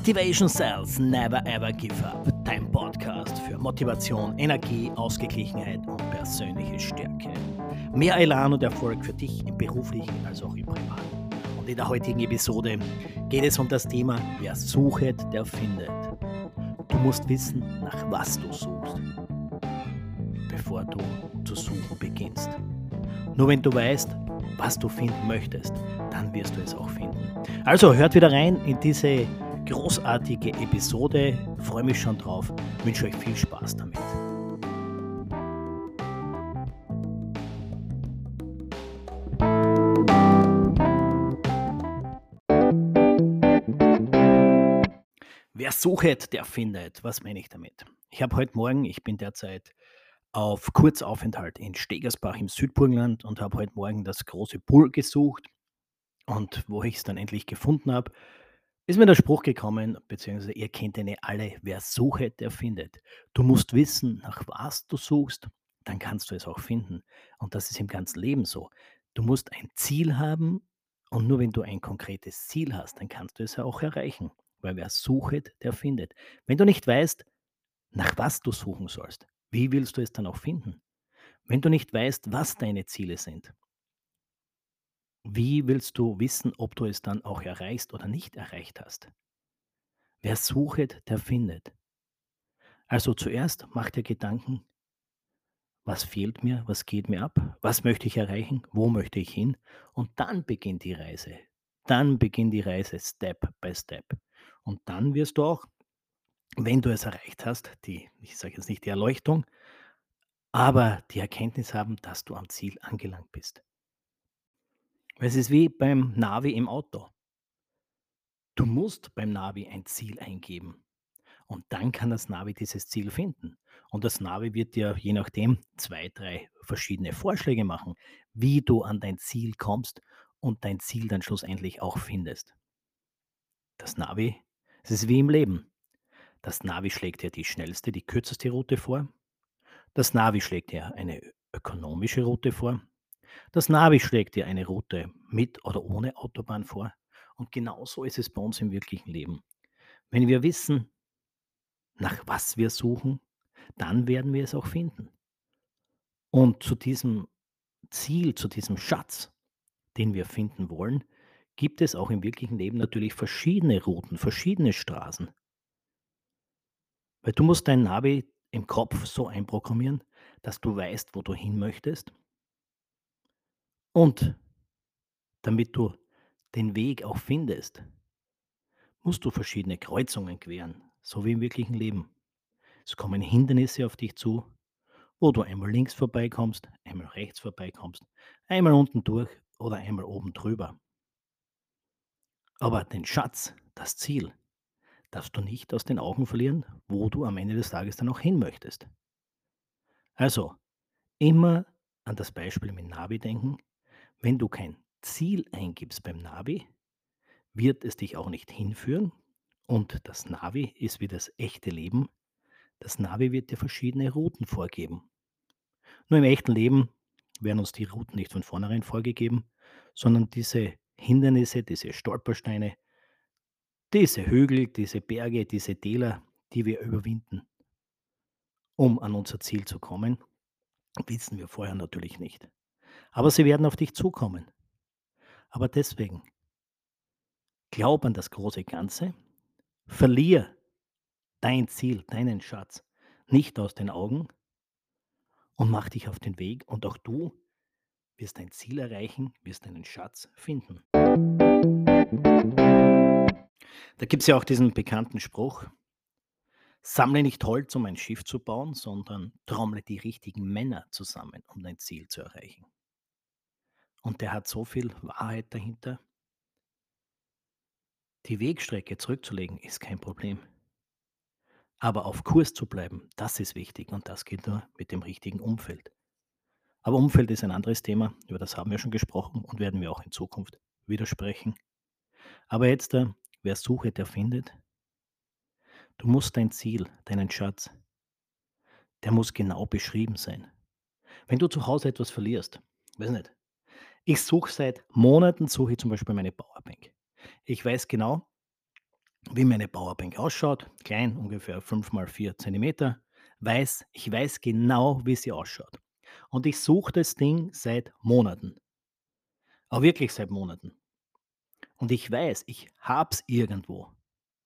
Motivation Cells Never Ever Give Up, dein Podcast für Motivation, Energie, Ausgeglichenheit und persönliche Stärke. Mehr Elan und Erfolg für dich im beruflichen als auch im privaten. Und in der heutigen Episode geht es um das Thema, wer suchet, der findet. Du musst wissen, nach was du suchst, bevor du zu suchen beginnst. Nur wenn du weißt, was du finden möchtest, dann wirst du es auch finden. Also hört wieder rein in diese großartige Episode. Freue mich schon drauf. Wünsche euch viel Spaß damit. Wer sucht, der findet. Was meine ich damit? Ich habe heute Morgen, ich bin derzeit auf Kurzaufenthalt in Stegersbach im Südburgenland und habe heute Morgen das große Bull gesucht. Und wo ich es dann endlich gefunden habe, ist mir der Spruch gekommen, beziehungsweise ihr kennt ihn alle, wer sucht, der findet. Du musst wissen, nach was du suchst, dann kannst du es auch finden. Und das ist im ganzen Leben so. Du musst ein Ziel haben und nur wenn du ein konkretes Ziel hast, dann kannst du es auch erreichen. Weil wer sucht, der findet. Wenn du nicht weißt, nach was du suchen sollst, wie willst du es dann auch finden? Wenn du nicht weißt, was deine Ziele sind, wie willst du wissen, ob du es dann auch erreichst oder nicht erreicht hast? Wer suchet, der findet. Also zuerst mach dir Gedanken, was fehlt mir, was geht mir ab, was möchte ich erreichen, wo möchte ich hin und dann beginnt die Reise. Dann beginnt die Reise Step by Step. Und dann wirst du auch, wenn du es erreicht hast, die, ich sage jetzt nicht die Erleuchtung, aber die Erkenntnis haben, dass du am Ziel angelangt bist. Es ist wie beim Navi im Auto. Du musst beim Navi ein Ziel eingeben und dann kann das Navi dieses Ziel finden. Und das Navi wird dir je nachdem zwei, drei verschiedene Vorschläge machen, wie du an dein Ziel kommst und dein Ziel dann schlussendlich auch findest. Das Navi, es ist wie im Leben. Das Navi schlägt dir die schnellste, die kürzeste Route vor. Das Navi schlägt dir eine ökonomische Route vor. Das Navi schlägt dir eine Route mit oder ohne Autobahn vor. Und genauso ist es bei uns im wirklichen Leben. Wenn wir wissen, nach was wir suchen, dann werden wir es auch finden. Und zu diesem Ziel, zu diesem Schatz, den wir finden wollen, gibt es auch im wirklichen Leben natürlich verschiedene Routen, verschiedene Straßen. Weil du musst dein Navi im Kopf so einprogrammieren, dass du weißt, wo du hin möchtest und damit du den Weg auch findest, musst du verschiedene Kreuzungen queren, so wie im wirklichen Leben. Es kommen Hindernisse auf dich zu, wo du einmal links vorbeikommst, einmal rechts vorbeikommst, einmal unten durch oder einmal oben drüber. Aber den Schatz, das Ziel, darfst du nicht aus den Augen verlieren, wo du am Ende des Tages dann auch hin möchtest. Also, immer an das Beispiel mit Navi denken, wenn du kein Ziel eingibst beim Navi, wird es dich auch nicht hinführen. Und das Navi ist wie das echte Leben. Das Navi wird dir verschiedene Routen vorgeben. Nur im echten Leben werden uns die Routen nicht von vornherein vorgegeben, sondern diese Hindernisse, diese Stolpersteine, diese Hügel, diese Berge, diese Täler, die wir überwinden, um an unser Ziel zu kommen, wissen wir vorher natürlich nicht. Aber sie werden auf dich zukommen. Aber deswegen, glaub an das große Ganze, verlier dein Ziel, deinen Schatz nicht aus den Augen und mach dich auf den Weg und auch du wirst dein Ziel erreichen, wirst deinen Schatz finden. Da gibt es ja auch diesen bekannten Spruch, sammle nicht Holz, um ein Schiff zu bauen, sondern trommle die richtigen Männer zusammen, um dein Ziel zu erreichen. Und der hat so viel Wahrheit dahinter. Die Wegstrecke zurückzulegen ist kein Problem. Aber auf Kurs zu bleiben, das ist wichtig und das geht nur mit dem richtigen Umfeld. Aber Umfeld ist ein anderes Thema, über das haben wir schon gesprochen und werden wir auch in Zukunft widersprechen. Aber jetzt, äh, wer suche, der findet. Du musst dein Ziel, deinen Schatz, der muss genau beschrieben sein. Wenn du zu Hause etwas verlierst, weiß nicht, ich suche seit Monaten, suche ich zum Beispiel meine Powerbank. Ich weiß genau, wie meine Powerbank ausschaut, klein, ungefähr 5 mal 4 Zentimeter, weiß ich weiß genau, wie sie ausschaut. Und ich suche das Ding seit Monaten, aber wirklich seit Monaten. Und ich weiß, ich habe es irgendwo.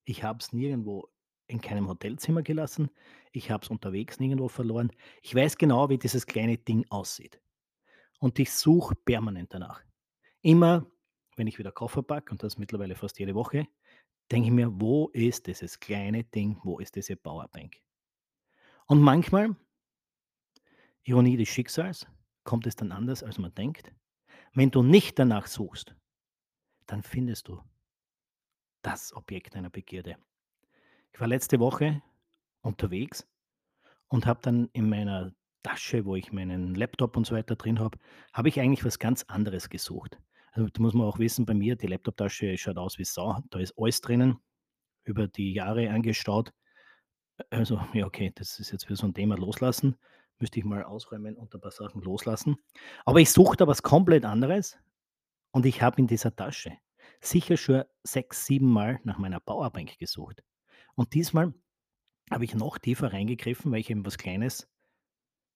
Ich habe es nirgendwo in keinem Hotelzimmer gelassen. Ich habe es unterwegs nirgendwo verloren. Ich weiß genau, wie dieses kleine Ding aussieht. Und ich suche permanent danach. Immer, wenn ich wieder Koffer packe, und das mittlerweile fast jede Woche, denke ich mir: „Wo ist dieses kleine Ding? Wo ist diese Powerbank?“ Und manchmal Ironie des Schicksals, kommt es dann anders, als man denkt. Wenn du nicht danach suchst, dann findest du das Objekt deiner Begierde. Ich war letzte Woche unterwegs und habe dann in meiner Tasche, wo ich meinen Laptop und so weiter drin habe, habe ich eigentlich was ganz anderes gesucht. Also, da muss man auch wissen, bei mir, die Laptoptasche schaut aus wie Sau. Da ist alles drinnen, über die Jahre angestaut. Also, ja, okay, das ist jetzt wieder so ein Thema loslassen. Müsste ich mal ausräumen und ein paar Sachen loslassen. Aber ich suche da was komplett anderes und ich habe in dieser Tasche sicher schon 6, 7 Mal nach meiner Powerbank gesucht. Und diesmal habe ich noch tiefer reingegriffen, weil ich eben was Kleines,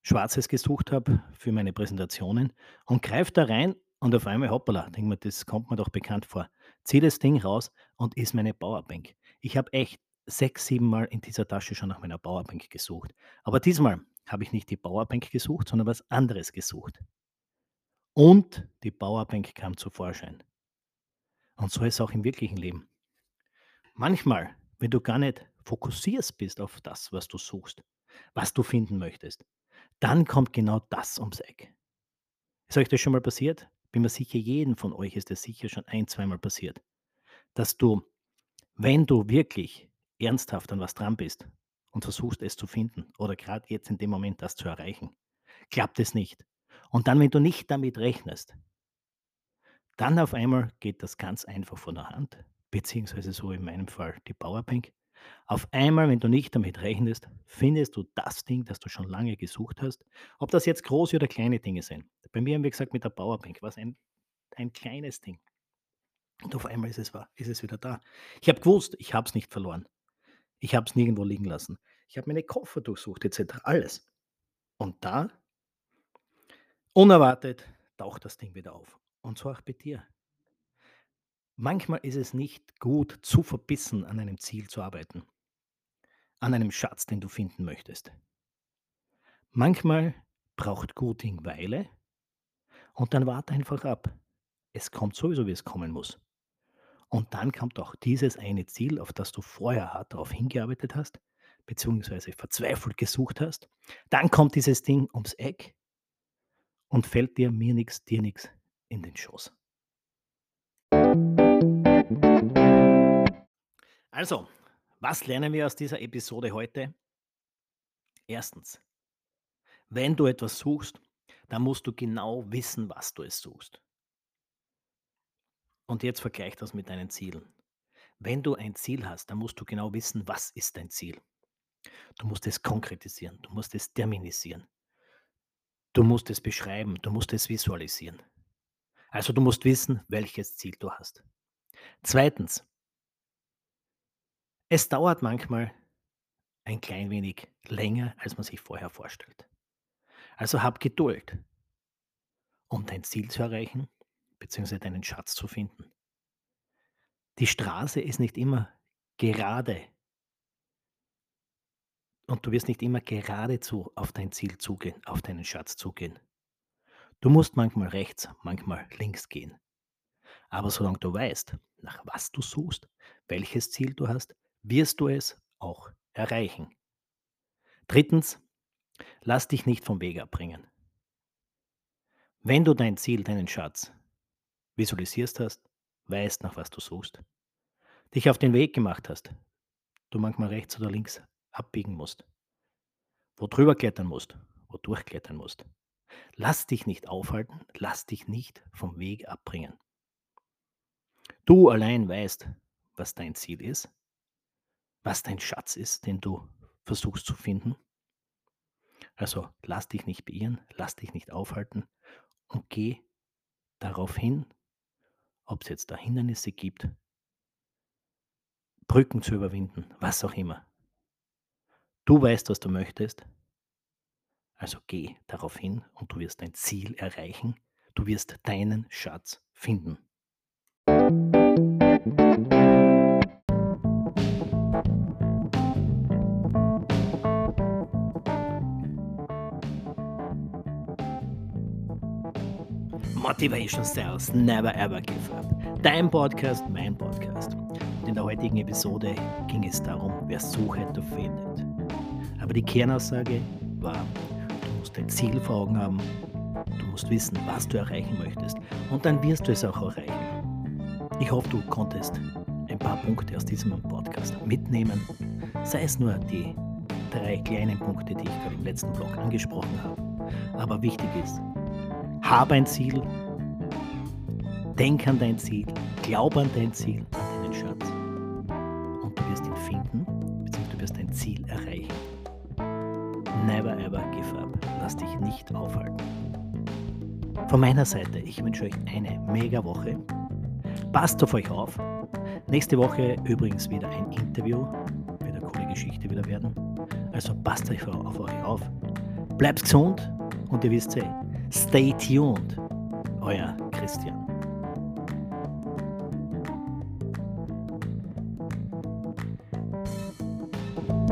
Schwarzes gesucht habe für meine Präsentationen und greife da rein und auf einmal, hoppala, denke mir, das kommt mir doch bekannt vor. Ziehe das Ding raus und ist meine Powerbank. Ich habe echt 6, 7 Mal in dieser Tasche schon nach meiner Powerbank gesucht. Aber diesmal habe ich nicht die Powerbank gesucht, sondern was anderes gesucht. Und die Powerbank kam zu Vorschein. Und so ist es auch im wirklichen Leben. Manchmal, wenn du gar nicht fokussierst bist auf das, was du suchst, was du finden möchtest, dann kommt genau das ums Eck. Ist euch das schon mal passiert? Bin mir sicher, jedem von euch ist das sicher schon ein, zweimal passiert, dass du, wenn du wirklich ernsthaft an was dran bist und versuchst es zu finden oder gerade jetzt in dem Moment das zu erreichen, klappt es nicht. Und dann, wenn du nicht damit rechnest, dann auf einmal geht das ganz einfach von der Hand, beziehungsweise so in meinem Fall die Powerbank. Auf einmal, wenn du nicht damit rechnest, findest du das Ding, das du schon lange gesucht hast. Ob das jetzt große oder kleine Dinge sind. Bei mir haben wir gesagt, mit der Powerbank war es ein, ein kleines Ding. Und auf einmal ist es, ist es wieder da. Ich habe gewusst, ich habe es nicht verloren. Ich habe es nirgendwo liegen lassen. Ich habe meine Koffer durchsucht, etc. Alles. Und da, unerwartet, taucht das Ding wieder auf. Und so auch bei dir. Manchmal ist es nicht gut, zu verbissen an einem Ziel zu arbeiten, an einem Schatz, den du finden möchtest. Manchmal braucht Gutding Weile und dann warte einfach ab. Es kommt sowieso, wie es kommen muss. Und dann kommt auch dieses eine Ziel, auf das du vorher hart darauf hingearbeitet hast, beziehungsweise verzweifelt gesucht hast. Dann kommt dieses Ding ums Eck und fällt dir, mir nix, dir nix in den Schoß. Also, was lernen wir aus dieser Episode heute? Erstens, wenn du etwas suchst, dann musst du genau wissen, was du es suchst. Und jetzt vergleich das mit deinen Zielen. Wenn du ein Ziel hast, dann musst du genau wissen, was ist dein Ziel. Du musst es konkretisieren, du musst es terminisieren, du musst es beschreiben, du musst es visualisieren. Also du musst wissen, welches Ziel du hast. Zweitens, es dauert manchmal ein klein wenig länger, als man sich vorher vorstellt. Also hab Geduld, um dein Ziel zu erreichen, beziehungsweise deinen Schatz zu finden. Die Straße ist nicht immer gerade und du wirst nicht immer geradezu auf dein Ziel zugehen, auf deinen Schatz zugehen. Du musst manchmal rechts, manchmal links gehen. Aber solange du weißt, nach was du suchst, welches Ziel du hast, wirst du es auch erreichen. Drittens, lass dich nicht vom Weg abbringen. Wenn du dein Ziel, deinen Schatz visualisierst hast, weißt, nach was du suchst, dich auf den Weg gemacht hast, du manchmal rechts oder links abbiegen musst, wo drüber klettern musst, wo durchklettern musst. Lass dich nicht aufhalten, lass dich nicht vom Weg abbringen. Du allein weißt, was dein Ziel ist, was dein Schatz ist, den du versuchst zu finden. Also lass dich nicht beirren, lass dich nicht aufhalten und geh darauf hin, ob es jetzt da Hindernisse gibt, Brücken zu überwinden, was auch immer. Du weißt, was du möchtest, also geh darauf hin und du wirst dein Ziel erreichen. Du wirst deinen Schatz finden. Motivation Sales Never Ever Give Up. Dein Podcast, mein Podcast. Und in der heutigen Episode ging es darum, wer sucht, der findet. Aber die Kernaussage war, du musst dein Ziel vor Augen haben, du musst wissen, was du erreichen möchtest und dann wirst du es auch erreichen. Ich hoffe, du konntest ein paar Punkte aus diesem Podcast mitnehmen, sei es nur die drei kleinen Punkte, die ich gerade im letzten Blog angesprochen habe. Aber wichtig ist, habe ein Ziel, denk an dein Ziel, glaub an dein Ziel, an deinen Schatz. Und du wirst ihn finden, beziehungsweise du wirst dein Ziel erreichen. Never ever give up. Lass dich nicht aufhalten. Von meiner Seite, ich wünsche euch eine mega Woche. Passt auf euch auf. Nächste Woche übrigens wieder ein Interview. Wird eine coole Geschichte wieder werden. Also passt euch auf euch auf. Bleibt gesund und ihr wisst ja, Stay tuned. Euer Christian.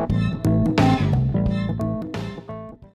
Bye.